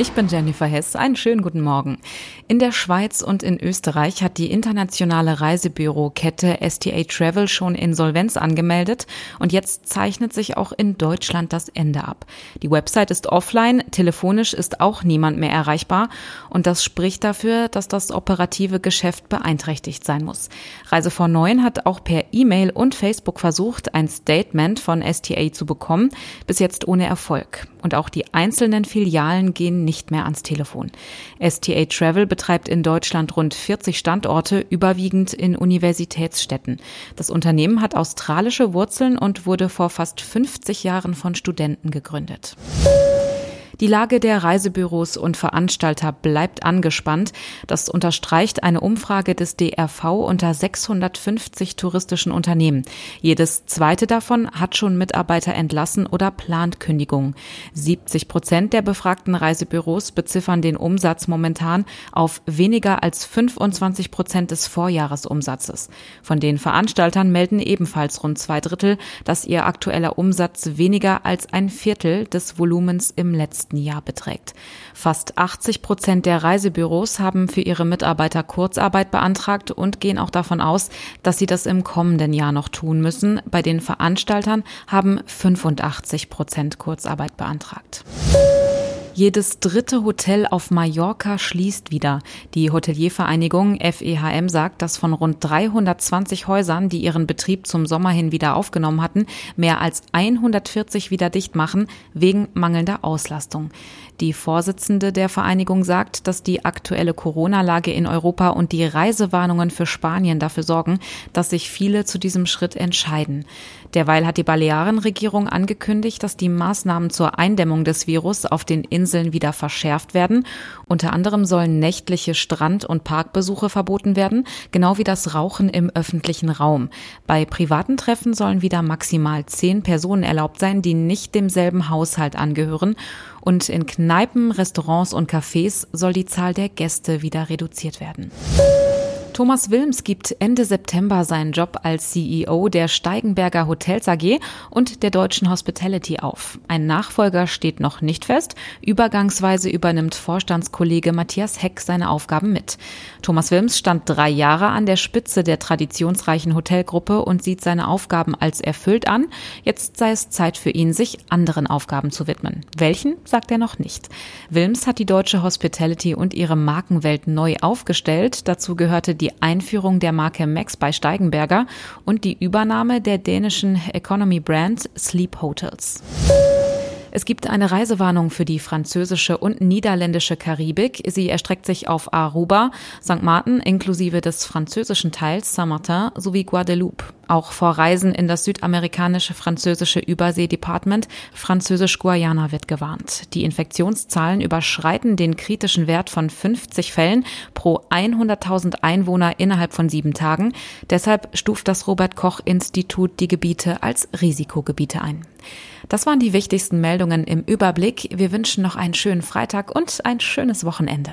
Ich bin Jennifer Hess. Einen schönen guten Morgen. In der Schweiz und in Österreich hat die internationale Reisebürokette STA Travel schon Insolvenz angemeldet und jetzt zeichnet sich auch in Deutschland das Ende ab. Die Website ist offline, telefonisch ist auch niemand mehr erreichbar und das spricht dafür, dass das operative Geschäft beeinträchtigt sein muss. Reise vor 9 hat auch per E-Mail und Facebook versucht, ein Statement von STA zu bekommen, bis jetzt ohne Erfolg. Und auch die einzelnen Filialen gehen nicht mehr ans Telefon. STA Travel betreibt in Deutschland rund 40 Standorte, überwiegend in Universitätsstädten. Das Unternehmen hat australische Wurzeln und wurde vor fast 50 Jahren von Studenten gegründet. Die Lage der Reisebüros und Veranstalter bleibt angespannt. Das unterstreicht eine Umfrage des DRV unter 650 touristischen Unternehmen. Jedes zweite davon hat schon Mitarbeiter entlassen oder plant Kündigung. 70 Prozent der befragten Reisebüros beziffern den Umsatz momentan auf weniger als 25 Prozent des Vorjahresumsatzes. Von den Veranstaltern melden ebenfalls rund zwei Drittel, dass ihr aktueller Umsatz weniger als ein Viertel des Volumens im letzten letzten Jahr beträgt. Fast 80 Prozent der Reisebüros haben für ihre Mitarbeiter Kurzarbeit beantragt und gehen auch davon aus, dass sie das im kommenden Jahr noch tun müssen. Bei den Veranstaltern haben 85 Prozent Kurzarbeit beantragt. Jedes dritte Hotel auf Mallorca schließt wieder. Die Hoteliervereinigung FEHM sagt, dass von rund 320 Häusern, die ihren Betrieb zum Sommer hin wieder aufgenommen hatten, mehr als 140 wieder dicht machen, wegen mangelnder Auslastung. Die Vorsitzende der Vereinigung sagt, dass die aktuelle Corona-Lage in Europa und die Reisewarnungen für Spanien dafür sorgen, dass sich viele zu diesem Schritt entscheiden. Derweil hat die Balearenregierung angekündigt, dass die Maßnahmen zur Eindämmung des Virus auf den Inseln wieder verschärft werden. Unter anderem sollen nächtliche Strand- und Parkbesuche verboten werden, genau wie das Rauchen im öffentlichen Raum. Bei privaten Treffen sollen wieder maximal zehn Personen erlaubt sein, die nicht demselben Haushalt angehören. Und in Kneipen, Restaurants und Cafés soll die Zahl der Gäste wieder reduziert werden. Thomas Wilms gibt Ende September seinen Job als CEO der Steigenberger Hotels AG und der Deutschen Hospitality auf. Ein Nachfolger steht noch nicht fest. Übergangsweise übernimmt Vorstandskollege Matthias Heck seine Aufgaben mit. Thomas Wilms stand drei Jahre an der Spitze der traditionsreichen Hotelgruppe und sieht seine Aufgaben als erfüllt an. Jetzt sei es Zeit für ihn, sich anderen Aufgaben zu widmen. Welchen, sagt er noch nicht. Wilms hat die deutsche Hospitality und ihre Markenwelt neu aufgestellt. Dazu gehörte die die Einführung der Marke Max bei Steigenberger und die Übernahme der dänischen Economy Brand Sleep Hotels. Es gibt eine Reisewarnung für die französische und niederländische Karibik. Sie erstreckt sich auf Aruba, St. Martin inklusive des französischen Teils Saint-Martin sowie Guadeloupe. Auch vor Reisen in das südamerikanische französische Überseedepartement Französisch-Guayana wird gewarnt. Die Infektionszahlen überschreiten den kritischen Wert von 50 Fällen pro 100.000 Einwohner innerhalb von sieben Tagen. Deshalb stuft das Robert Koch Institut die Gebiete als Risikogebiete ein. Das waren die wichtigsten Meldungen im Überblick. Wir wünschen noch einen schönen Freitag und ein schönes Wochenende.